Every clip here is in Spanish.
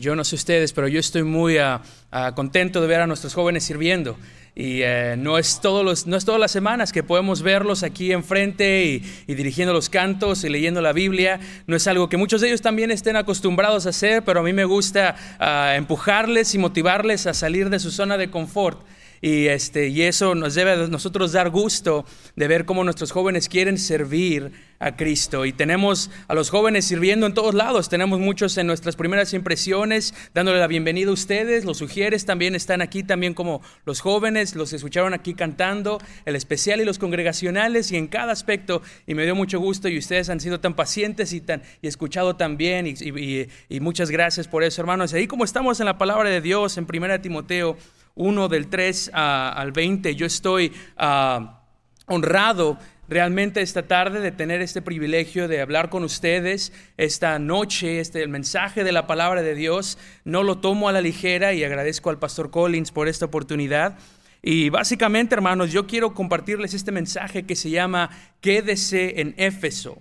yo no sé ustedes, pero yo estoy muy ah, ah, contento de ver a nuestros jóvenes sirviendo. Y eh, no, es todos los, no es todas las semanas que podemos verlos aquí enfrente y, y, dirigiendo los cantos y leyendo la Biblia. No es algo que muchos de ellos también estén acostumbrados a hacer, pero a mí me gusta uh, empujarles y motivarles a salir de su zona de confort. Y, este, y eso nos debe a nosotros dar gusto de ver cómo nuestros jóvenes quieren servir a Cristo. Y tenemos a los jóvenes sirviendo en todos lados. Tenemos muchos en nuestras primeras impresiones, dándole la bienvenida a ustedes. Los sugieres también están aquí, también como los jóvenes, los escucharon aquí cantando, el especial y los congregacionales, y en cada aspecto. Y me dio mucho gusto y ustedes han sido tan pacientes y, tan, y escuchado tan bien. Y, y, y muchas gracias por eso, hermanos. Ahí como estamos en la palabra de Dios, en 1 Timoteo 1 del 3 uh, al 20. Yo estoy uh, honrado realmente esta tarde de tener este privilegio de hablar con ustedes esta noche, este el mensaje de la palabra de Dios. No lo tomo a la ligera y agradezco al pastor Collins por esta oportunidad. Y básicamente, hermanos, yo quiero compartirles este mensaje que se llama Quédese en Éfeso.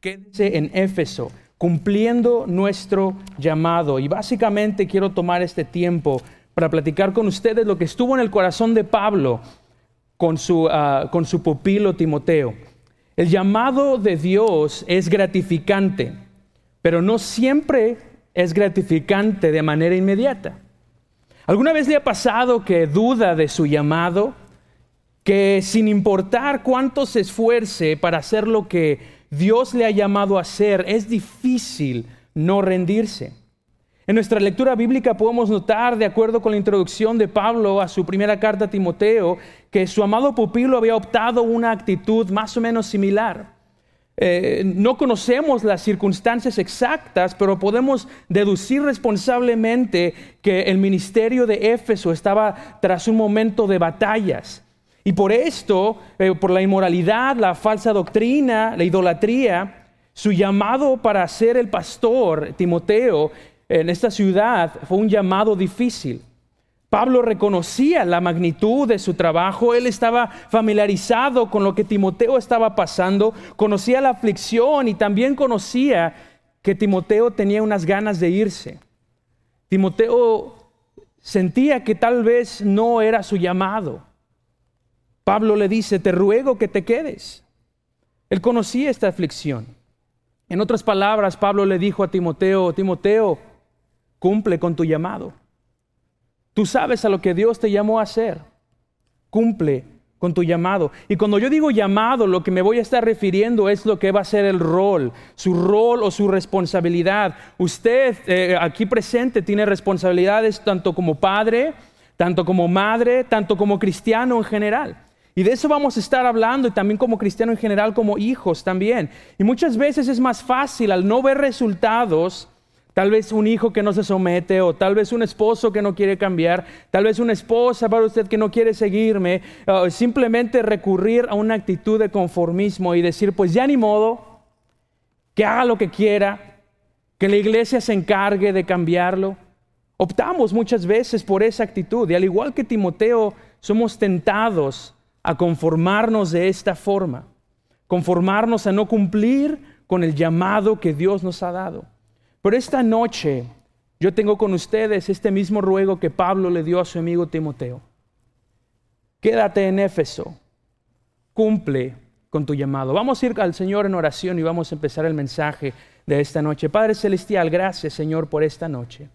Quédese en Éfeso, cumpliendo nuestro llamado. Y básicamente quiero tomar este tiempo para platicar con ustedes lo que estuvo en el corazón de Pablo con su, uh, con su pupilo Timoteo. El llamado de Dios es gratificante, pero no siempre es gratificante de manera inmediata. ¿Alguna vez le ha pasado que duda de su llamado? Que sin importar cuánto se esfuerce para hacer lo que Dios le ha llamado a hacer, es difícil no rendirse. En nuestra lectura bíblica podemos notar, de acuerdo con la introducción de Pablo a su primera carta a Timoteo, que su amado pupilo había optado una actitud más o menos similar. Eh, no conocemos las circunstancias exactas, pero podemos deducir responsablemente que el ministerio de Éfeso estaba tras un momento de batallas. Y por esto, eh, por la inmoralidad, la falsa doctrina, la idolatría, su llamado para ser el pastor, Timoteo, en esta ciudad fue un llamado difícil. Pablo reconocía la magnitud de su trabajo, él estaba familiarizado con lo que Timoteo estaba pasando, conocía la aflicción y también conocía que Timoteo tenía unas ganas de irse. Timoteo sentía que tal vez no era su llamado. Pablo le dice, te ruego que te quedes. Él conocía esta aflicción. En otras palabras, Pablo le dijo a Timoteo, Timoteo, Cumple con tu llamado. Tú sabes a lo que Dios te llamó a hacer. Cumple con tu llamado. Y cuando yo digo llamado, lo que me voy a estar refiriendo es lo que va a ser el rol, su rol o su responsabilidad. Usted eh, aquí presente tiene responsabilidades tanto como padre, tanto como madre, tanto como cristiano en general. Y de eso vamos a estar hablando y también como cristiano en general, como hijos también. Y muchas veces es más fácil al no ver resultados Tal vez un hijo que no se somete o tal vez un esposo que no quiere cambiar, tal vez una esposa para usted que no quiere seguirme, simplemente recurrir a una actitud de conformismo y decir, pues ya ni modo, que haga lo que quiera, que la iglesia se encargue de cambiarlo. Optamos muchas veces por esa actitud y al igual que Timoteo, somos tentados a conformarnos de esta forma, conformarnos a no cumplir con el llamado que Dios nos ha dado. Pero esta noche yo tengo con ustedes este mismo ruego que Pablo le dio a su amigo Timoteo. Quédate en Éfeso, cumple con tu llamado. Vamos a ir al Señor en oración y vamos a empezar el mensaje de esta noche. Padre Celestial, gracias Señor por esta noche.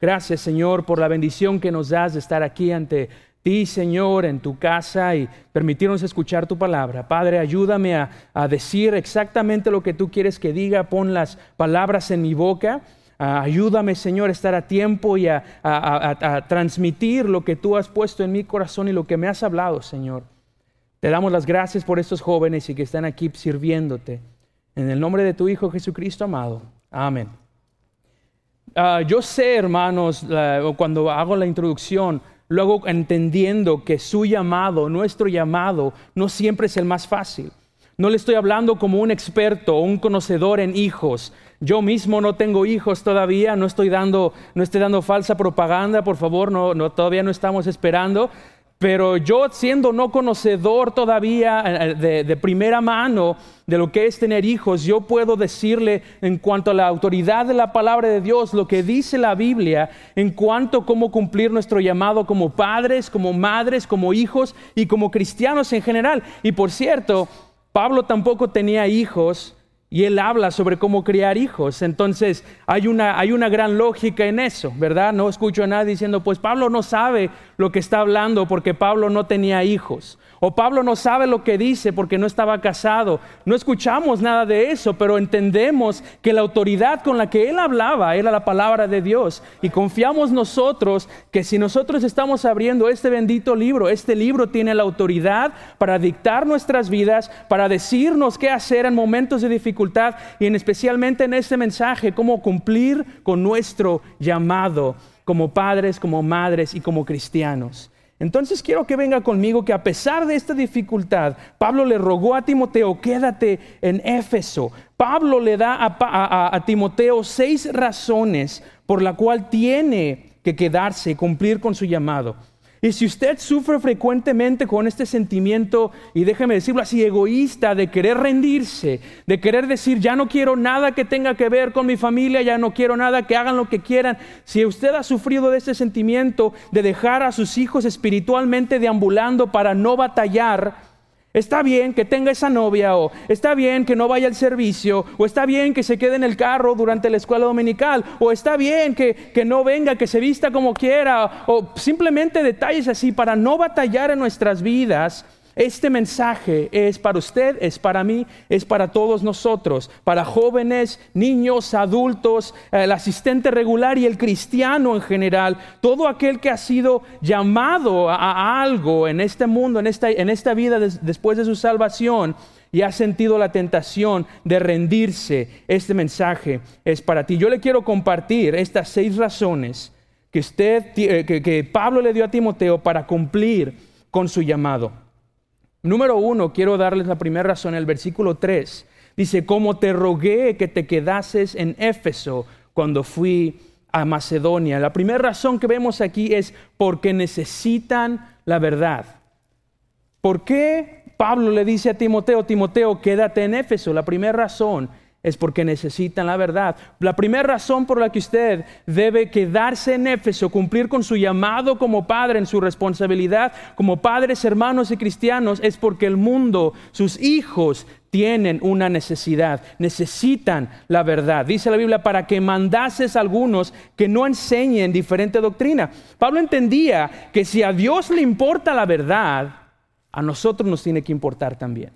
Gracias Señor por la bendición que nos das de estar aquí ante ti, Señor, en tu casa y permitirnos escuchar tu palabra. Padre, ayúdame a, decir exactamente lo que tú quieres que diga. Pon las palabras en mi boca. Ah, ayúdame, Señor, a estar a tiempo y a, transmitir lo que tú has puesto en mi corazón y lo que me has hablado, Señor. Te damos las gracias por estos jóvenes y que están aquí sirviéndote. En el nombre de tu Hijo Jesucristo amado. Amén. Ah, yo sé, hermanos, cuando hago la introducción, luego entendiendo que su llamado, nuestro llamado, no siempre es el más fácil. No le estoy hablando como un experto o un conocedor en hijos. Yo mismo no tengo hijos todavía, no estoy dando, no dando falsa propaganda, por favor, no, todavía no estamos esperando. Pero yo siendo no conocedor todavía eh, de, de, primera mano de lo que es tener hijos, yo puedo decirle en cuanto a la autoridad de la palabra de Dios, lo que dice la Biblia, en cuanto a cómo cumplir nuestro llamado como padres, como madres, como hijos y como cristianos en general. Y por cierto, Pablo tampoco tenía hijos y él habla sobre cómo criar hijos. Entonces hay una, hay una gran lógica en eso, ¿verdad? No escucho a nadie diciendo, pues Pablo no sabe lo que está hablando porque Pablo no tenía hijos. O Pablo no sabe lo que dice porque no estaba casado. No escuchamos nada de eso, pero entendemos que la autoridad con la que él hablaba era la palabra de Dios. Y confiamos nosotros que si nosotros estamos abriendo este bendito libro, este libro tiene la autoridad para dictar nuestras vidas, para decirnos qué hacer en momentos de dificultad y en especialmente en este mensaje, cómo cumplir con nuestro llamado como padres, como madres y como cristianos. Entonces quiero que venga conmigo que a pesar de esta dificultad, Pablo le rogó a Timoteo, quédate en Éfeso. Pablo le da a, Timoteo seis razones por la cual tiene que quedarse cumplir con su llamado. Y si usted sufre frecuentemente con este sentimiento, y déjeme decirlo así, egoísta, de querer rendirse, de querer decir, ya no quiero nada que tenga que ver con mi familia, ya no quiero nada que hagan lo que quieran, si usted ha sufrido de este sentimiento de dejar a sus hijos espiritualmente deambulando para no batallar, Está bien que tenga esa novia o está bien que no vaya al servicio o está bien que se quede en el carro durante la escuela dominical o está bien que, que no venga, que se vista como quiera o simplemente detalles así para no batallar en nuestras vidas este mensaje es para usted, es para mí, es para todos nosotros, para jóvenes, niños, adultos, el asistente regular y el cristiano en general, todo aquel que ha sido llamado a, algo en este mundo, en esta, en esta vida después de su salvación y ha sentido la tentación de rendirse, este mensaje es para ti. Yo le quiero compartir estas seis razones que, usted, que Pablo le dio a Timoteo para cumplir con su llamado. Número uno, quiero darles la primera razón, el versículo 3. Dice, como te rogué que te quedases en Éfeso cuando fui a Macedonia. La primera razón que vemos aquí es porque necesitan la verdad. ¿Por qué Pablo le dice a Timoteo, Timoteo, quédate en Éfeso? La primera razón es porque necesitan la verdad. La primera razón por la que usted debe quedarse en Éfeso, cumplir con su llamado como padre, en su responsabilidad como padres, hermanos y cristianos, es porque el mundo, sus hijos, tienen una necesidad, necesitan la verdad. Dice la Biblia, para que mandases a algunos que no enseñen diferente doctrina. Pablo entendía que si a Dios le importa la verdad, a nosotros nos tiene que importar también.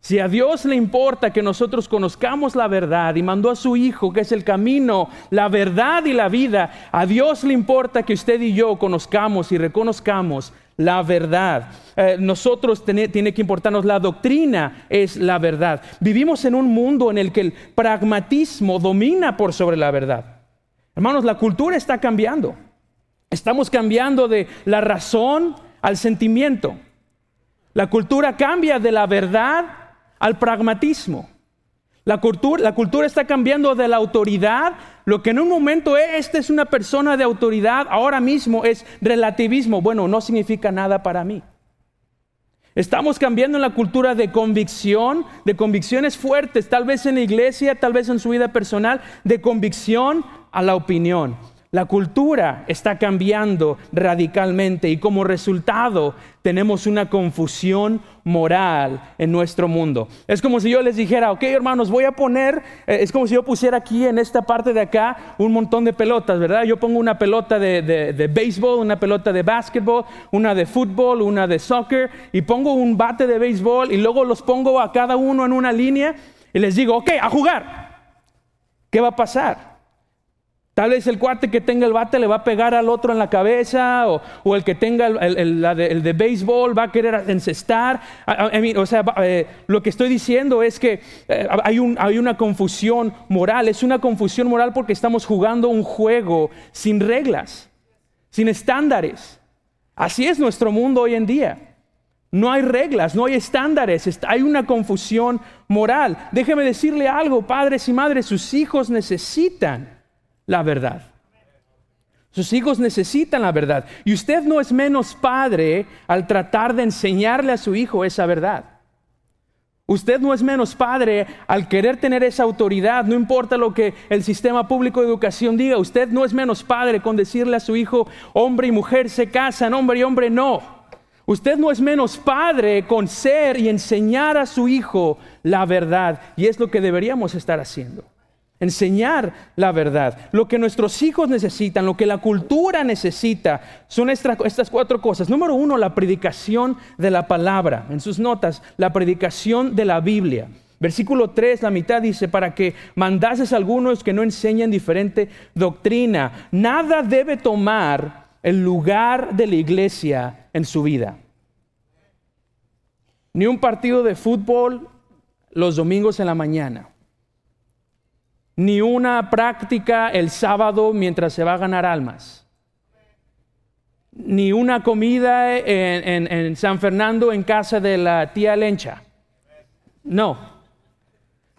Si a Dios le importa que nosotros conozcamos la verdad y mandó a su Hijo, que es el camino, la verdad y la vida, a Dios le importa que usted y yo conozcamos y reconozcamos la verdad. Eh, nosotros tiene que importarnos la doctrina, es la verdad. Vivimos en un mundo en el que el pragmatismo domina por sobre la verdad. Hermanos, la cultura está cambiando. Estamos cambiando de la razón al sentimiento. La cultura cambia de la verdad al pragmatismo. La cultura, la cultura, está cambiando de la autoridad. Lo que en un momento es, esta es una persona de autoridad, ahora mismo es relativismo. Bueno, no significa nada para mí. Estamos cambiando en la cultura de convicción, de convicciones fuertes, tal vez en la iglesia, tal vez en su vida personal, de convicción a la opinión. La cultura está cambiando radicalmente y como resultado tenemos una confusión moral en nuestro mundo. Es como si yo les dijera, ok hermanos, voy a poner, eh, es como si yo pusiera aquí en esta parte de acá un montón de pelotas, ¿verdad? Yo pongo una pelota de, de béisbol, una pelota de básquetbol, una de fútbol, una de soccer y pongo un bate de béisbol y luego los pongo a cada uno en una línea y les digo, ok, a jugar. ¿Qué va a pasar? Tal vez el cuate que tenga el bate le va a pegar al otro en la cabeza, o, el que tenga el, de, béisbol va a querer encestar. o sea, eh, lo que estoy diciendo es que eh, hay, hay una confusión moral. Es una confusión moral porque estamos jugando un juego sin reglas, sin estándares. Así es nuestro mundo hoy en día. No hay reglas, no hay estándares, hay una confusión moral. Déjeme decirle algo, padres y madres, sus hijos necesitan la verdad. Sus hijos necesitan la verdad. Y usted no es menos padre al tratar de enseñarle a su hijo esa verdad. Usted no es menos padre al querer tener esa autoridad, no importa lo que el sistema público de educación diga, usted no es menos padre con decirle a su hijo, hombre y mujer se casan, hombre y hombre no. Usted no es menos padre con ser y enseñar a su hijo la verdad, y es lo que deberíamos estar haciendo enseñar la verdad. Lo que nuestros hijos necesitan, lo que la cultura necesita, son estas cuatro cosas. Número uno, la predicación de la palabra. En sus notas, la predicación de la Biblia. Versículo 3, la mitad dice, para que mandases a algunos que no enseñen diferente doctrina. Nada debe tomar el lugar de la iglesia en su vida. Ni un partido de fútbol los domingos en la mañana ni una práctica el sábado mientras se va a ganar almas, ni una comida en, San Fernando en casa de la tía Lencha. No,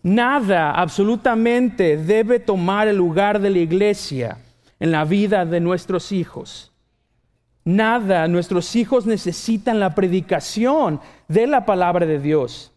nada absolutamente debe tomar el lugar de la iglesia en la vida de nuestros hijos. Nada, nuestros hijos necesitan la predicación de la palabra de Dios.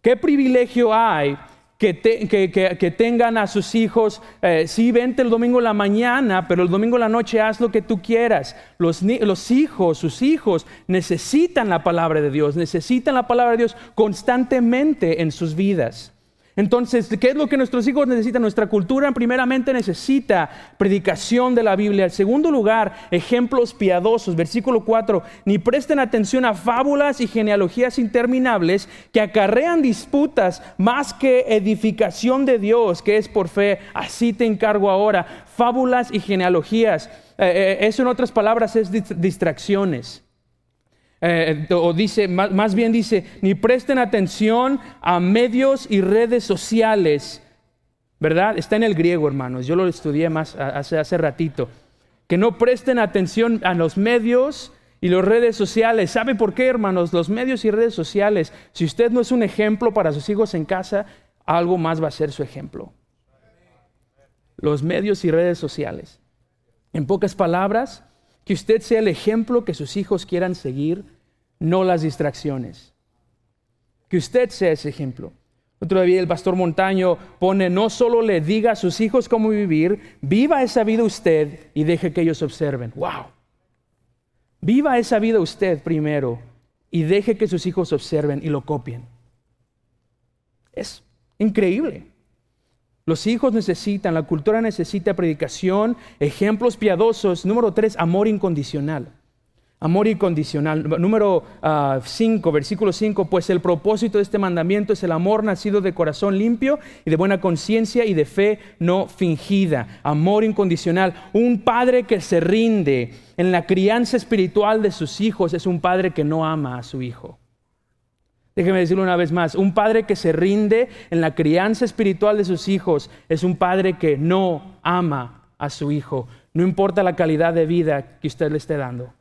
¿Qué privilegio hay que, tengan a sus hijos, eh, sí, vente el domingo la mañana, pero el domingo la noche haz lo que tú quieras. Los, los hijos, sus hijos, necesitan la palabra de Dios, necesitan la palabra de Dios constantemente en sus vidas. Entonces, ¿qué es lo que nuestros hijos necesitan? Nuestra cultura primeramente necesita predicación de la Biblia. En segundo lugar, ejemplos piadosos. Versículo 4, ni presten atención a fábulas y genealogías interminables que acarrean disputas más que edificación de Dios, que es por fe. Así te encargo ahora. Fábulas y genealogías. Eh, eh, eso en otras palabras es distracciones. Eh, o dice, más, bien dice, ni presten atención a medios y redes sociales, ¿verdad? Está en el griego, hermanos, yo lo estudié más hace, hace ratito. Que no presten atención a los medios y las redes sociales. ¿Sabe por qué, hermanos? Los medios y redes sociales, si usted no es un ejemplo para sus hijos en casa, algo más va a ser su ejemplo. Los medios y redes sociales. En pocas palabras, que usted sea el ejemplo que sus hijos quieran seguir no las distracciones. Que usted sea ese ejemplo. Otro día el pastor Montaño pone, no solo le diga a sus hijos cómo vivir, viva esa vida usted y deje que ellos observen. ¡Wow! Viva esa vida usted primero y deje que sus hijos observen y lo copien. Es increíble. Los hijos necesitan, la cultura necesita predicación, ejemplos piadosos. Número tres, amor incondicional. Amor incondicional. Número 5, ah, versículo 5, pues el propósito de este mandamiento es el amor nacido de corazón limpio y de buena conciencia y de fe no fingida. Amor incondicional. Un padre que se rinde en la crianza espiritual de sus hijos es un padre que no ama a su hijo. Déjeme decirlo una vez más, un padre que se rinde en la crianza espiritual de sus hijos es un padre que no ama a su hijo, no importa la calidad de vida que usted le esté dando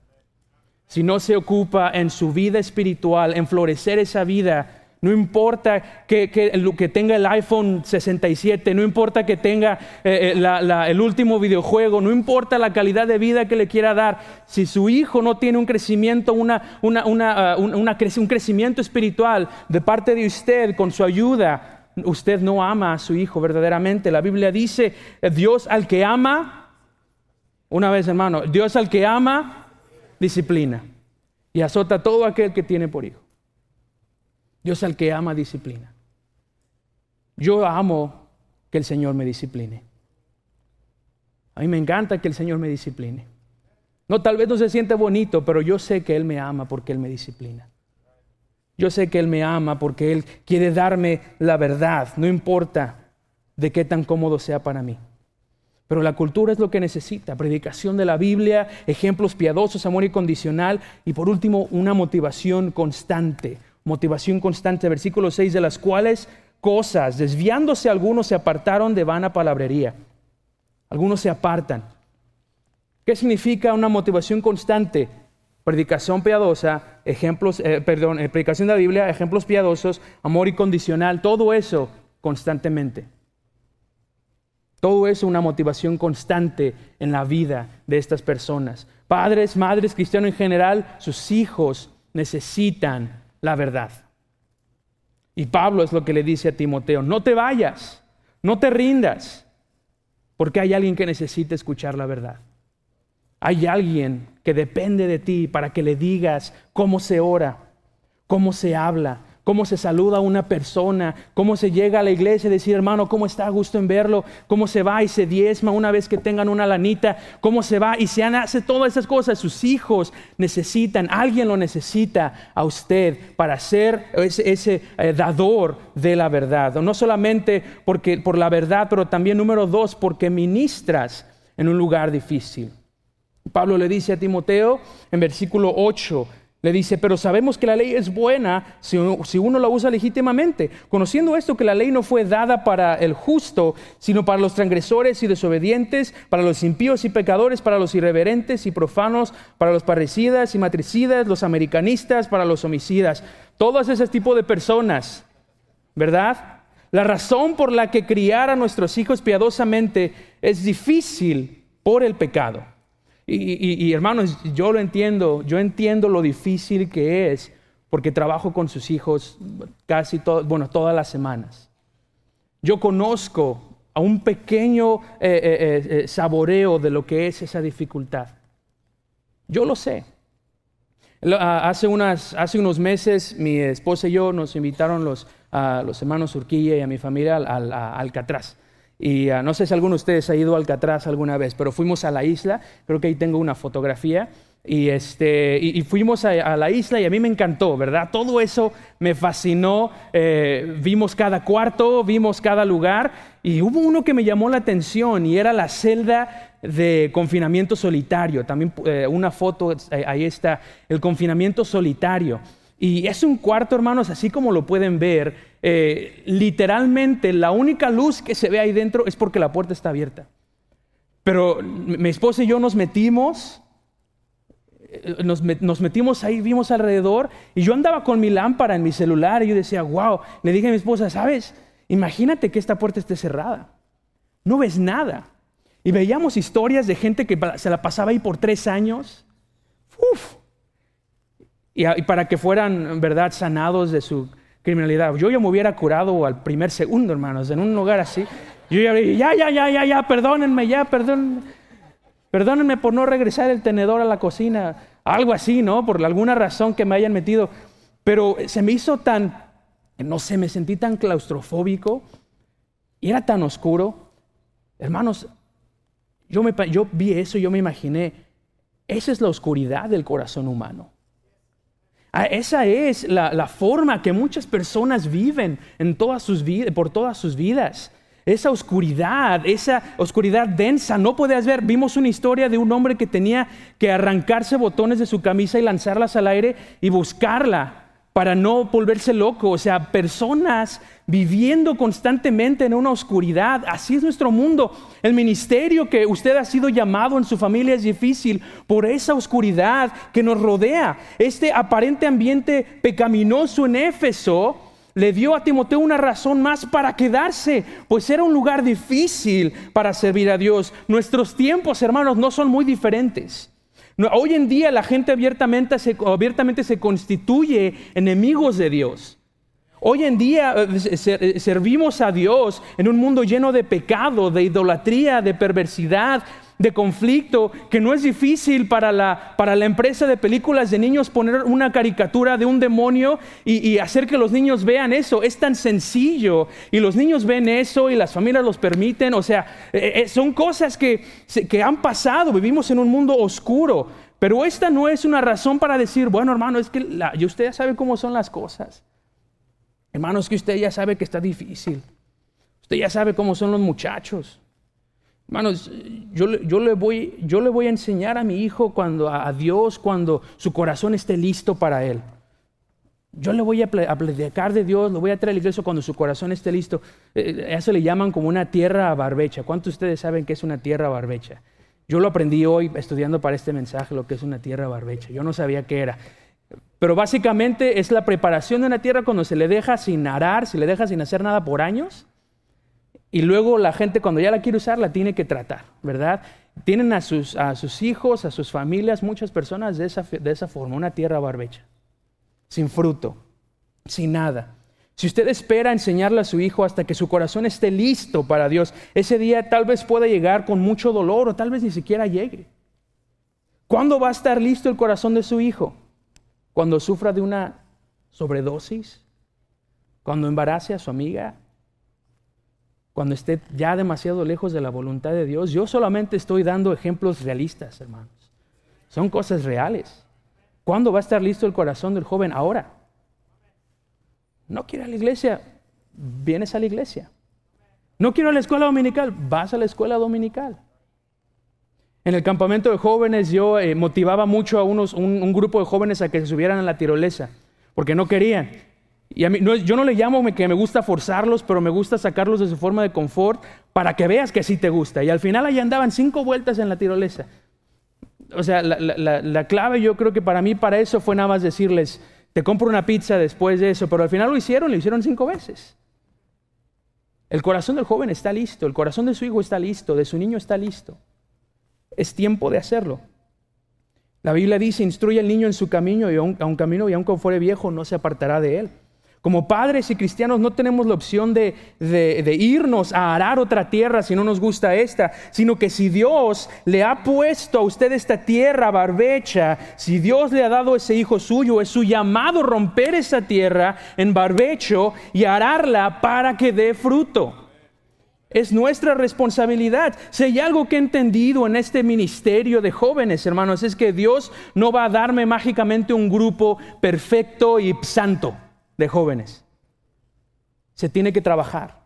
si no se ocupa en su vida espiritual, en florecer esa vida, no importa que, que, tenga el iPhone 67, no importa que tenga eh, eh, el último videojuego, no importa la calidad de vida que le quiera dar, si su hijo no tiene un crecimiento, una, una, uh, un crecimiento espiritual de parte de usted con su ayuda, usted no ama a su hijo verdaderamente. La Biblia dice, Dios al que ama, una vez hermano, Dios al que ama, disciplina y azota a todo aquel que tiene por hijo. Dios al que ama disciplina. Yo amo que el Señor me discipline. A mí me encanta que el Señor me discipline. No, tal vez no se siente bonito, pero yo sé que Él me ama porque Él me disciplina. Yo sé que Él me ama porque Él quiere darme la verdad, no importa de qué tan cómodo sea para mí. Pero la cultura es lo que necesita, predicación de la Biblia, ejemplos piadosos, amor incondicional y por último una motivación constante, motivación constante, versículo 6, de las cuales cosas, desviándose algunos se apartaron de vana palabrería. Algunos se apartan. ¿Qué significa una motivación constante? Predicación piadosa, ejemplos, eh, perdón, eh, predicación de la Biblia, ejemplos piadosos, amor incondicional, todo eso constantemente. Todo eso es una motivación constante en la vida de estas personas. Padres, madres, cristianos en general, sus hijos necesitan la verdad. Y Pablo es lo que le dice a Timoteo, no te vayas, no te rindas, porque hay alguien que necesita escuchar la verdad. Hay alguien que depende de ti para que le digas cómo se ora, cómo se habla, cómo se saluda a una persona, cómo se llega a la iglesia y decir, hermano, cómo está a gusto en verlo, cómo se va y se diezma una vez que tengan una lanita, cómo se va y se hace todas esas cosas. Sus hijos necesitan, alguien lo necesita a usted para ser ese, eh, dador de la verdad. No solamente porque, por la verdad, pero también número dos, porque ministras en un lugar difícil. Pablo le dice a Timoteo en versículo 8, le dice, pero sabemos que la ley es buena si uno, la usa legítimamente, conociendo esto que la ley no fue dada para el justo, sino para los transgresores y desobedientes, para los impíos y pecadores, para los irreverentes y profanos, para los parricidas y matricidas, los americanistas, para los homicidas, todos ese tipo de personas, ¿verdad? La razón por la que criar a nuestros hijos piadosamente es difícil por el pecado. Y, hermanos, yo lo entiendo, yo entiendo lo difícil que es, porque trabajo con sus hijos casi todo, bueno, todas las semanas. Yo conozco a un pequeño eh, eh, eh, saboreo de lo que es esa dificultad. Yo lo sé. Hace, unas, hace unos meses mi esposa y yo nos invitaron los, a los hermanos Urquilla y a mi familia al, a Alcatraz. Y ah, no sé si alguno de ustedes ha ido a Alcatraz alguna vez, pero fuimos a la isla, creo que ahí tengo una fotografía. Y, este, fuimos a, la isla y a mí me encantó, ¿verdad? Todo eso me fascinó. Eh, vimos cada cuarto, vimos cada lugar y hubo uno que me llamó la atención y era la celda de confinamiento solitario. También eh, una foto, eh, ahí está, el confinamiento solitario. Y es un cuarto, hermanos, así como lo pueden ver, eh, literalmente la única luz que se ve ahí dentro es porque la puerta está abierta. Pero mi esposa y yo nos metimos, eh, nos, metimos ahí, vimos alrededor, y yo andaba con mi lámpara en mi celular y yo decía, wow, le dije a mi esposa, ¿sabes? Imagínate que esta puerta esté cerrada. No ves nada. Y veíamos historias de gente que se la pasaba ahí por tres años. Uf, y, para que fueran, verdad, sanados de su criminalidad. Yo ya me hubiera curado al primer segundo, hermanos, en un lugar así. Yo ya, ya, ya, ya, ya, ya, perdónenme, ya, perdón, perdónenme por no regresar el tenedor a la cocina. Algo así, ¿no? Por alguna razón que me hayan metido. Pero se me hizo tan, no sé, me sentí tan claustrofóbico y era tan oscuro. Hermanos, yo, me, yo vi eso y yo me imaginé, esa es la oscuridad del corazón humano. Ah, esa es la, forma que muchas personas viven en todas sus por todas sus vidas. Esa oscuridad, esa oscuridad densa, no puedes ver. Vimos una historia de un hombre que tenía que arrancarse botones de su camisa y lanzarlas al aire y buscarla para no volverse loco. O sea, personas viviendo constantemente en una oscuridad. Así es nuestro mundo. El ministerio que usted ha sido llamado en su familia es difícil por esa oscuridad que nos rodea. Este aparente ambiente pecaminoso en Éfeso le dio a Timoteo una razón más para quedarse, pues era un lugar difícil para servir a Dios. Nuestros tiempos, hermanos, no son muy diferentes. Hoy en día la gente abiertamente se, abiertamente se constituye enemigos de Dios. Hoy en día eh, eh, servimos a Dios en un mundo lleno de pecado, de idolatría, de perversidad, de conflicto, que no es difícil para la, para la empresa de películas de niños poner una caricatura de un demonio y, hacer que los niños vean eso. Es tan sencillo. Y los niños ven eso y las familias los permiten. O sea, eh, son cosas que, que han pasado. Vivimos en un mundo oscuro. Pero esta no es una razón para decir, bueno hermano, es que la, usted ya sabe cómo son las cosas. Hermanos, que usted ya sabe que está difícil. Usted ya sabe cómo son los muchachos. Hermanos, yo, le, voy, yo le voy a enseñar a mi hijo cuando, a, Dios cuando su corazón esté listo para Él. Yo le voy a, platicar de Dios, lo voy a traer a la iglesia cuando su corazón esté listo. Eh, eso le llaman como una tierra barbecha. ¿Cuántos de ustedes saben que es una tierra barbecha? Yo lo aprendí hoy estudiando para este mensaje lo que es una tierra barbecha. Yo no sabía qué era. Pero básicamente es la preparación de una tierra cuando se le deja sin arar, se le deja sin hacer nada por años. Y luego la gente cuando ya la quiere usar la tiene que tratar, ¿verdad? Tienen a sus, a sus hijos, a sus familias, muchas personas de esa, de esa forma, una tierra barbecha, sin fruto, sin nada. Si usted espera enseñarle a su hijo hasta que su corazón esté listo para Dios, ese día tal vez pueda llegar con mucho dolor o tal vez ni siquiera llegue. ¿Cuándo va a estar listo el corazón de su hijo? Cuando sufra de una sobredosis, cuando embarace a su amiga, cuando esté ya demasiado lejos de la voluntad de Dios. Yo solamente estoy dando ejemplos realistas, hermanos. Son cosas reales. ¿Cuándo va a estar listo el corazón del joven? Ahora. No quiero a la iglesia, vienes a la iglesia. No quiero a la escuela dominical, vas a la escuela dominical. En el campamento de jóvenes yo eh, motivaba mucho a unos, un, un, grupo de jóvenes a que se subieran a la tirolesa, porque no querían. Y a mí, yo no le llamo que me gusta forzarlos, pero me gusta sacarlos de su forma de confort para que veas que sí te gusta. Y al final ahí andaban cinco vueltas en la tirolesa. O sea, la, clave yo creo que para mí para eso fue nada más decirles, te compro una pizza después de eso, pero al final lo hicieron, lo hicieron cinco veces. El corazón del joven está listo, el corazón de su hijo está listo, de su niño está listo. Es tiempo de hacerlo. La Biblia dice, instruye al niño en su camino y a un, a un camino y aunque fuere viejo no se apartará de él. Como padres y cristianos no tenemos la opción de, irnos a arar otra tierra si no nos gusta esta, sino que si Dios le ha puesto a usted esta tierra barbecha, si Dios le ha dado ese hijo suyo, es su llamado romper esa tierra en barbecho y ararla para que dé fruto. Es nuestra responsabilidad. Si hay algo que he entendido en este ministerio de jóvenes, hermanos, es que Dios no va a darme mágicamente un grupo perfecto y santo de jóvenes. Se tiene que trabajar.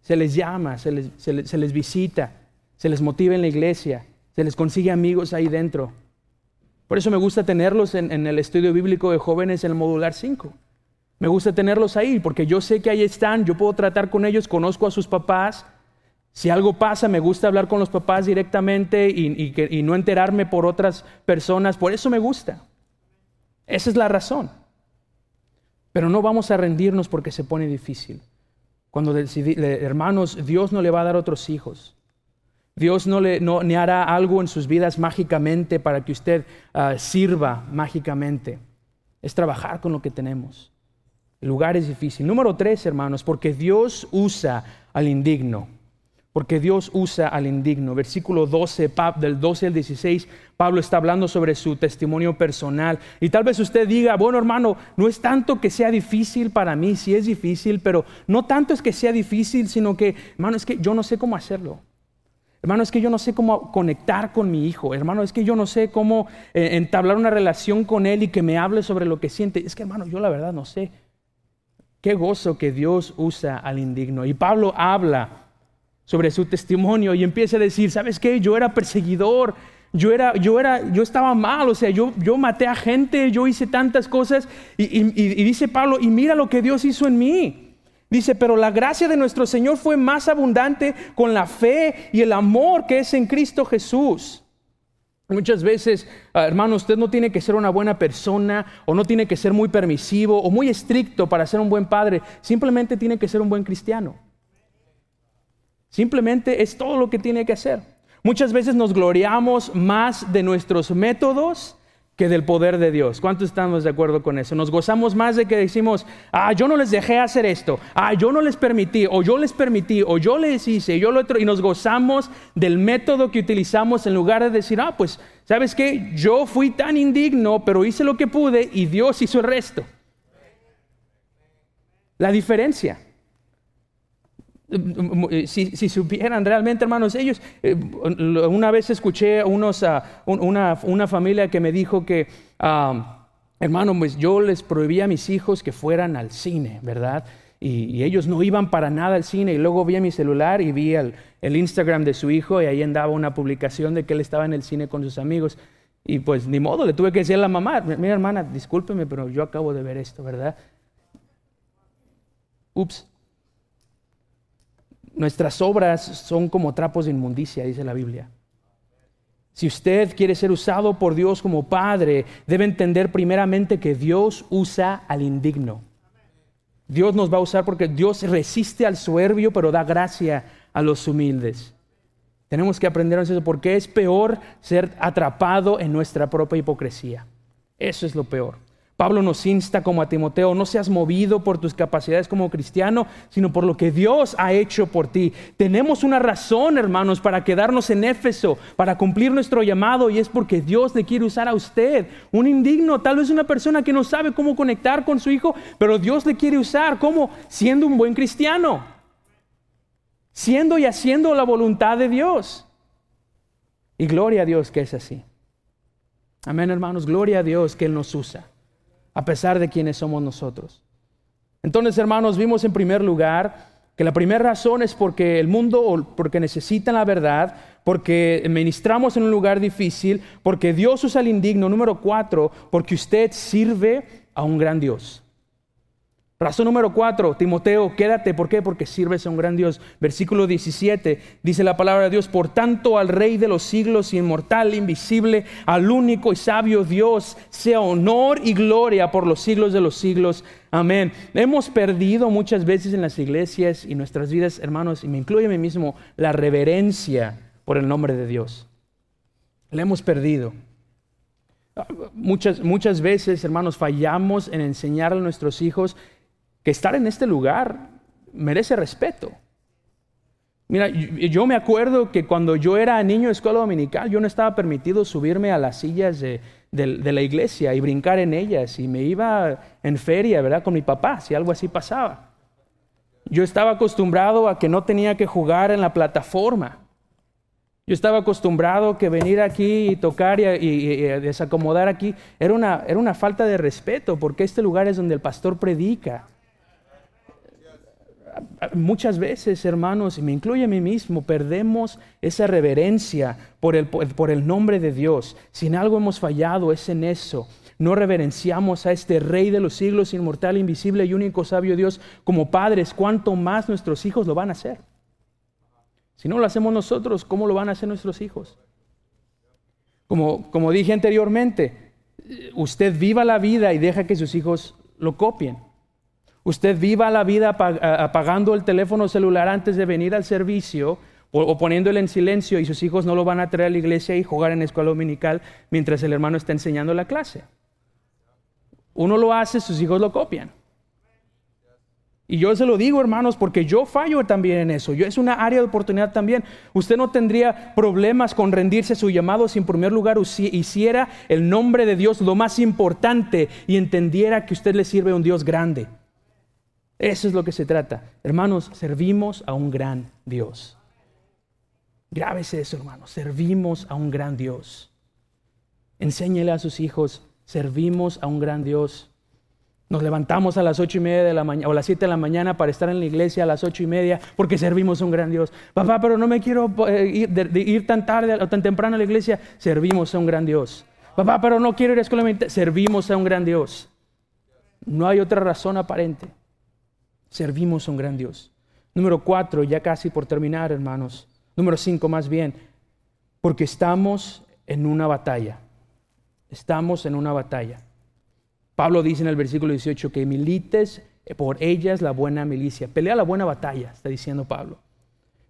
Se les llama, se les, visita, se les motiva en la iglesia, se les consigue amigos ahí dentro. Por eso me gusta tenerlos en, en el estudio bíblico de jóvenes en el modular 5. Me gusta tenerlos ahí porque yo sé que ahí están, yo puedo tratar con ellos, conozco a sus papás. Si algo pasa, me gusta hablar con los papás directamente y, y no enterarme por otras personas. Por eso me gusta. Esa es la razón. Pero no vamos a rendirnos porque se pone difícil. Cuando hermanos, Dios no le va a dar otros hijos. Dios no le no, hará algo en sus vidas mágicamente para que usted uh, sirva mágicamente. Es trabajar con lo que tenemos. El lugar es difícil. Número tres, hermanos, porque Dios usa al indigno porque Dios usa al indigno. Versículo 12, del 12 al 16, Pablo está hablando sobre su testimonio personal. Y tal vez usted diga, bueno hermano, no es tanto que sea difícil para mí, sí es difícil, pero no tanto es que sea difícil, sino que, hermano, es que yo no sé cómo hacerlo. Hermano, es que yo no sé cómo conectar con mi hijo. Hermano, es que yo no sé cómo eh, entablar una relación con él y que me hable sobre lo que siente. Es que, hermano, yo la verdad no sé. Qué gozo que Dios usa al indigno. Y Pablo habla sobre su testimonio y empieza a decir, ¿sabes qué? Yo era perseguidor, yo era, yo era, yo estaba mal, o sea, yo, yo maté a gente, yo hice tantas cosas y, y dice Pablo, y mira lo que Dios hizo en mí. Dice, pero la gracia de nuestro Señor fue más abundante con la fe y el amor que es en Cristo Jesús. Muchas veces, ah, hermano, usted no tiene que ser una buena persona o no tiene que ser muy permisivo o muy estricto para ser un buen padre, simplemente tiene que ser un buen cristiano. Simplemente es todo lo que tiene que hacer. Muchas veces nos gloriamos más de nuestros métodos que del poder de Dios. ¿Cuántos estamos de acuerdo con eso? Nos gozamos más de que decimos, ah, yo no les dejé hacer esto, ah, yo no les permití, o yo les permití, o yo les hice, yo lo otro, y nos gozamos del método que utilizamos en lugar de decir, ah, pues, ¿sabes qué? Yo fui tan indigno, pero hice lo que pude y Dios hizo el resto. La diferencia. Si, supieran realmente, hermanos, ellos, eh, una vez escuché a unos, una, familia que me dijo que, hermano, pues yo les prohibía a mis hijos que fueran al cine, ¿verdad? Y, ellos no iban para nada al cine. Y luego vi mi celular y vi el, el, Instagram de su hijo y ahí andaba una publicación de que él estaba en el cine con sus amigos. Y pues ni modo, le tuve que decir a la mamá, mira hermana, discúlpeme, pero yo acabo de ver esto, ¿verdad? Ups. Nuestras obras son como trapos de inmundicia, dice la Biblia. Si usted quiere ser usado por Dios como Padre, debe entender primeramente que Dios usa al indigno. Dios nos va a usar porque Dios resiste al soberbio, pero da gracia a los humildes. Tenemos que aprender eso porque es peor ser atrapado en nuestra propia hipocresía. Eso es lo peor. Pablo nos insta como a Timoteo, no seas movido por tus capacidades como cristiano, sino por lo que Dios ha hecho por ti. Tenemos una razón, hermanos, para quedarnos en Éfeso, para cumplir nuestro llamado, y es porque Dios le quiere usar a usted, un indigno, tal vez una persona que no sabe cómo conectar con su hijo, pero Dios le quiere usar como siendo un buen cristiano, siendo y haciendo la voluntad de Dios. Y gloria a Dios que es así. Amén, hermanos, gloria a Dios que Él nos usa a pesar de quienes somos nosotros. Entonces, hermanos, vimos en primer lugar que la primera razón es porque el mundo, porque necesitan la verdad, porque ministramos en un lugar difícil, porque Dios usa el indigno. Número cuatro, porque usted sirve a un gran Dios. Razón número cuatro, Timoteo, quédate. ¿Por qué? Porque sirves a un gran Dios. Versículo 17 dice la palabra de Dios, por tanto al Rey de los siglos, inmortal, invisible, al único y sabio Dios, sea honor y gloria por los siglos de los siglos. Amén. Hemos perdido muchas veces en las iglesias y nuestras vidas, hermanos, y me incluye a mí mismo, la reverencia por el nombre de Dios. La hemos perdido. Muchas, muchas veces, hermanos, fallamos en enseñar a nuestros hijos que estar en este lugar merece respeto. Mira, yo me acuerdo que cuando yo era niño de escuela dominical, yo no estaba permitido subirme a las sillas de, la iglesia y brincar en ellas. Y me iba en feria, ¿verdad? Con mi papá, si algo así pasaba. Yo estaba acostumbrado a que no tenía que jugar en la plataforma. Yo estaba acostumbrado que venir aquí y tocar y, y desacomodar aquí era una, era una falta de respeto, porque este lugar es donde el pastor predica muchas veces, hermanos, y me incluye a mí mismo, perdemos esa reverencia por el, por el nombre de Dios. Si en algo hemos fallado es en eso. No reverenciamos a este Rey de los siglos, inmortal, invisible y único sabio Dios como padres, cuánto más nuestros hijos lo van a hacer. Si no lo hacemos nosotros, ¿cómo lo van a hacer nuestros hijos? Como, como dije anteriormente, usted viva la vida y deja que sus hijos lo copien. Usted viva la vida apagando el teléfono celular antes de venir al servicio o poniéndolo en silencio y sus hijos no lo van a traer a la iglesia y jugar en la escuela dominical mientras el hermano está enseñando la clase. Uno lo hace, sus hijos lo copian. Y yo se lo digo, hermanos, porque yo fallo también en eso. Yo, es una área de oportunidad también. Usted no tendría problemas con rendirse a su llamado si en primer lugar hiciera el nombre de Dios lo más importante y entendiera que usted le sirve a un Dios grande. Eso es lo que se trata. Hermanos, servimos a un gran Dios. Grábese eso, hermanos. Servimos a un gran Dios. Enséñele a sus hijos, servimos a un gran Dios. Nos levantamos a las ocho y media de la mañana o a las siete de la mañana para estar en la iglesia a las ocho y media porque servimos a un gran Dios. Papá, pero no me quiero eh, ir, tan tarde o tan temprano a la iglesia. Servimos a un gran Dios. Papá, pero no quiero ir a escuela. Servimos a un gran Dios. No hay otra razón aparente. Servimos a un gran Dios. Número cuatro, ya casi por terminar, hermanos. Número cinco, más bien, porque estamos en una batalla. Estamos en una batalla. Pablo dice en el versículo 18 que milites por ellas la buena milicia. Pelea la buena batalla, está diciendo Pablo.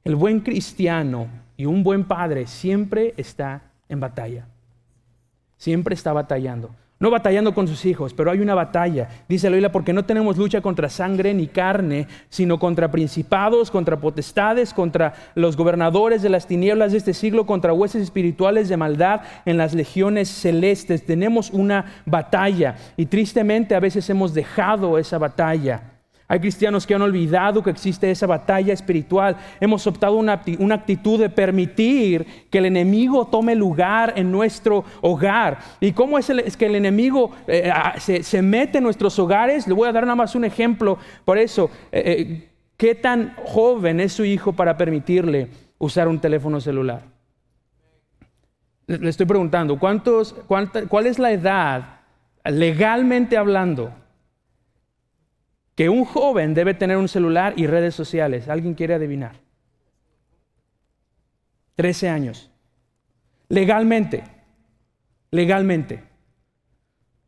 El buen cristiano y un buen padre siempre está en batalla. Siempre está batallando. No batallando con sus hijos, pero hay una batalla. Dice la porque no tenemos lucha contra sangre ni carne, sino contra principados, contra potestades, contra los gobernadores de las tinieblas de este siglo, contra huesos espirituales de maldad en las legiones celestes. Tenemos una batalla y tristemente a veces hemos dejado esa batalla. Hay cristianos que han olvidado que existe esa batalla espiritual. Hemos optado una, actitud de permitir que el enemigo tome lugar en nuestro hogar. ¿Y cómo es, que el enemigo eh, ah, se, mete en nuestros hogares? Le voy a dar nada más un ejemplo. Por eso, eh, eh, ¿qué tan joven es su hijo para permitirle usar un teléfono celular? Le estoy preguntando, ¿cuántos, ¿cuál es la edad, legalmente hablando? Que un joven debe tener un celular y redes sociales. ¿Alguien quiere adivinar? 13 años. Legalmente. Legalmente.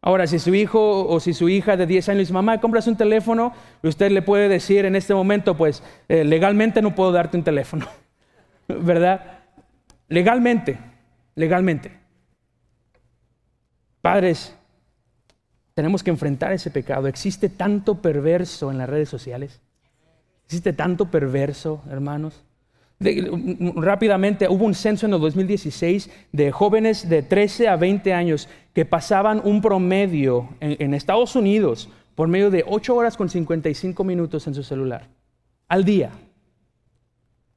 Ahora, si su hijo o si su hija de 10 años dice, mamá, compras un teléfono, usted le puede decir en este momento, pues eh, legalmente no puedo darte un teléfono, ¿verdad? Legalmente, legalmente. Padres, tenemos que enfrentar ese pecado. Existe tanto perverso en las redes sociales. Existe tanto perverso, hermanos. rápidamente, hubo un censo en el 2016 de jóvenes de 13 a 20 años que pasaban un promedio en, en Estados Unidos por medio de 8 horas con 55 minutos en su celular. Al día.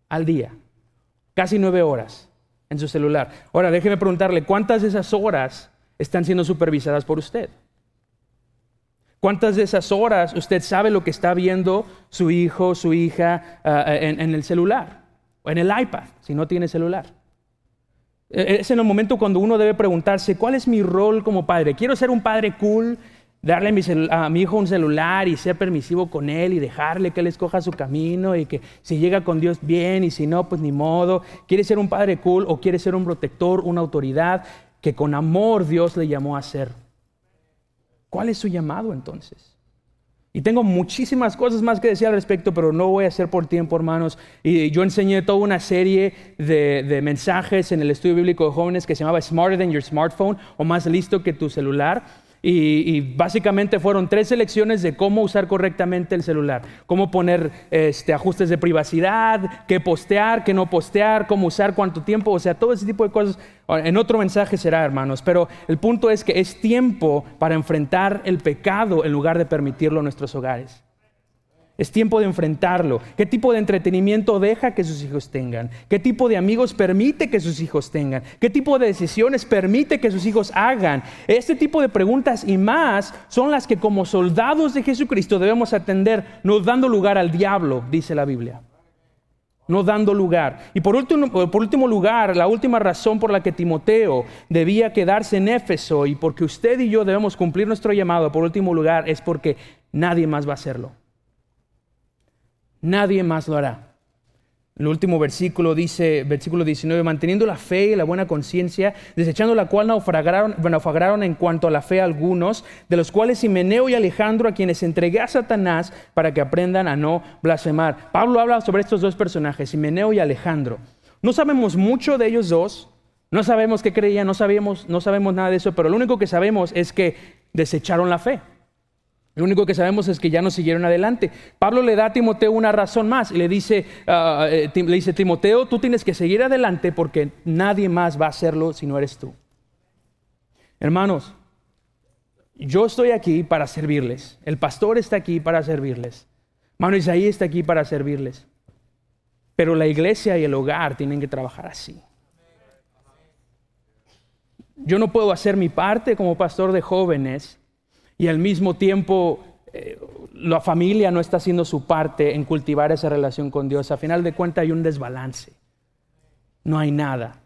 Al día. Casi 9 horas en su celular. Ahora, déjeme preguntarle, ¿cuántas de esas horas están siendo supervisadas por usted? ¿Cuántas de esas horas usted sabe lo que está viendo su hijo, su hija ah, ah, en, el celular o en el iPad, si no tiene celular? E, es en el momento cuando uno debe preguntarse, ¿cuál es mi rol como padre? ¿Quiero ser un padre cool, darle a mi, hijo un celular y ser permisivo con él y dejarle que él escoja su camino y que si llega con Dios bien y si no, pues ni modo? ¿Quiere ser un padre cool o quiere ser un protector, una autoridad que con amor Dios le llamó a ser? ¿Cuál es su llamado entonces? Y tengo muchísimas cosas más que decir al respecto, pero no voy a hacer por tiempo, hermanos. Y yo enseñé toda una serie de, de, mensajes en el estudio bíblico de jóvenes que se llamaba Smarter Than Your Smartphone o Más Listo que tu celular. Y, básicamente fueron tres elecciones de cómo usar correctamente el celular, cómo poner este, ajustes de privacidad, qué postear, qué no postear, cómo usar, cuánto tiempo, o sea, todo ese tipo de cosas. En otro mensaje será, hermanos, pero el punto es que es tiempo para enfrentar el pecado en lugar de permitirlo en nuestros hogares. Es tiempo de enfrentarlo. ¿Qué tipo de entretenimiento deja que sus hijos tengan? ¿Qué tipo de amigos permite que sus hijos tengan? ¿Qué tipo de decisiones permite que sus hijos hagan? Este tipo de preguntas y más son las que como soldados de Jesucristo debemos atender, no dando lugar al diablo, dice la Biblia. No dando lugar. Y por último, por último lugar, la última razón por la que Timoteo debía quedarse en Éfeso y porque usted y yo debemos cumplir nuestro llamado, por último lugar, es porque nadie más va a hacerlo. Nadie más lo hará. El último versículo dice, versículo 19, manteniendo la fe y la buena conciencia, desechando la cual naufragaron, naufragaron en cuanto a la fe algunos, de los cuales Simeneo y Alejandro, a quienes entregué a Satanás para que aprendan a no blasfemar. Pablo habla sobre estos dos personajes, Simeneo y Alejandro. No sabemos mucho de ellos dos, no sabemos qué creían, no sabemos, no sabemos nada de eso, pero lo único que sabemos es que desecharon la fe. Lo único que sabemos es que ya no siguieron adelante. Pablo le da a Timoteo una razón más y le dice, ah, eh, le dice, Timoteo, tú tienes que seguir adelante porque nadie más va a hacerlo si no eres tú. Hermanos, yo estoy aquí para servirles. El pastor está aquí para servirles. Hermano Isaí está aquí para servirles. Pero la iglesia y el hogar tienen que trabajar así. Yo no puedo hacer mi parte como pastor de jóvenes y al mismo tiempo eh, la familia no está haciendo su parte en cultivar esa relación con Dios. A final de cuentas hay un desbalance. No hay nada.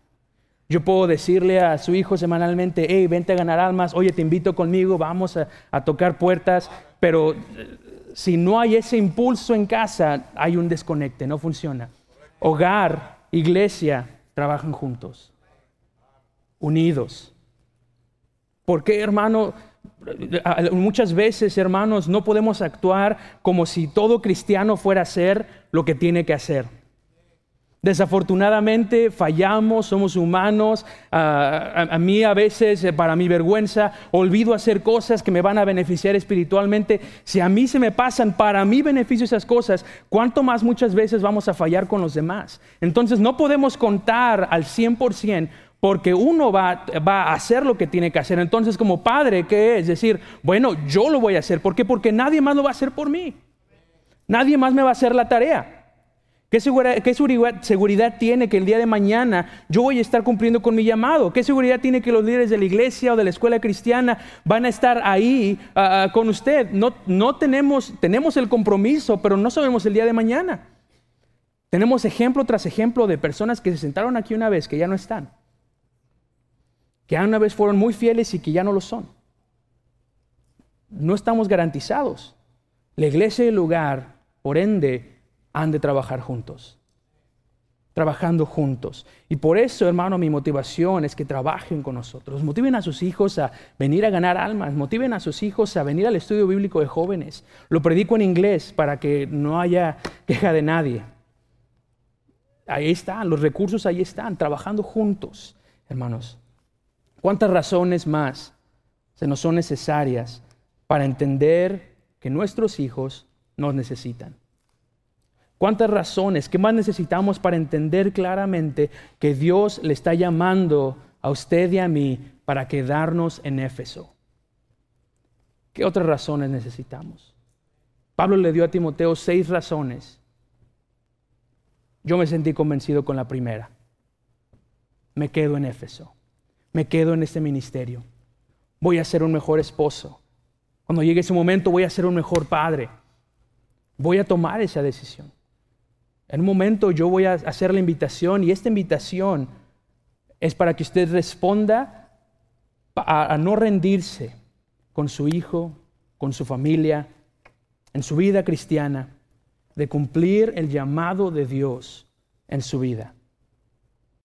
Yo puedo decirle a su hijo semanalmente, hey, vente a ganar almas, oye, te invito conmigo, vamos a, tocar puertas, pero eh, si no hay ese impulso en casa, hay un desconecte, no funciona. Hogar, iglesia, trabajan juntos, unidos. ¿Por qué, hermano? Muchas veces, hermanos, no podemos actuar como si todo cristiano fuera a hacer lo que tiene que hacer. Desafortunadamente fallamos, somos humanos. a, mí a veces, eh, para mi vergüenza, olvido hacer cosas que me van a beneficiar espiritualmente. Si a mí se me pasan para mi beneficio esas cosas, ¿cuánto más muchas veces vamos a fallar con los demás? Entonces no podemos contar al 100% porque uno va, a hacer lo que tiene que hacer. Entonces, como padre, ¿qué es? Decir, bueno, yo lo voy a hacer. ¿Por qué? Porque nadie más lo va a hacer por mí. Nadie más me va a hacer la tarea. ¿Qué, seguridad, tiene que el día de mañana yo voy a estar cumpliendo con mi llamado? ¿Qué seguridad tiene que los líderes de la iglesia o de la escuela cristiana van a estar ahí ah, ah, con usted? No, no tenemos, tenemos el compromiso, pero no sabemos el día de mañana. Tenemos ejemplo tras ejemplo de personas que se sentaron aquí una vez que ya no están que una vez fueron muy fieles y que ya no lo son. No estamos garantizados. La iglesia y el lugar, por ende, han de trabajar juntos. trabajando juntos. Y por eso, hermano, mi motivación es que trabajen con nosotros. Motiven a sus hijos a venir a ganar almas, motiven a sus hijos a venir al estudio bíblico de jóvenes. Lo predico en inglés para que no haya queja de nadie. Ahí están, los recursos ahí están, trabajando juntos, hermanos. ¿Cuántas razones más se nos son necesarias para entender que nuestros hijos nos necesitan? ¿Cuántas razones, qué más necesitamos para entender claramente que Dios le está llamando a usted y a mí para quedarnos en Éfeso? ¿Qué otras razones necesitamos? Pablo le dio a Timoteo seis razones. Yo me sentí convencido con la primera. Me quedo en Éfeso. Me quedo en este ministerio. Voy a ser un mejor esposo. Cuando llegue ese momento voy a ser un mejor padre. Voy a tomar esa decisión. En un momento yo voy a hacer la invitación y esta invitación es para que usted responda a, no rendirse con su hijo, con su familia, en su vida cristiana, de cumplir el llamado de Dios en su vida.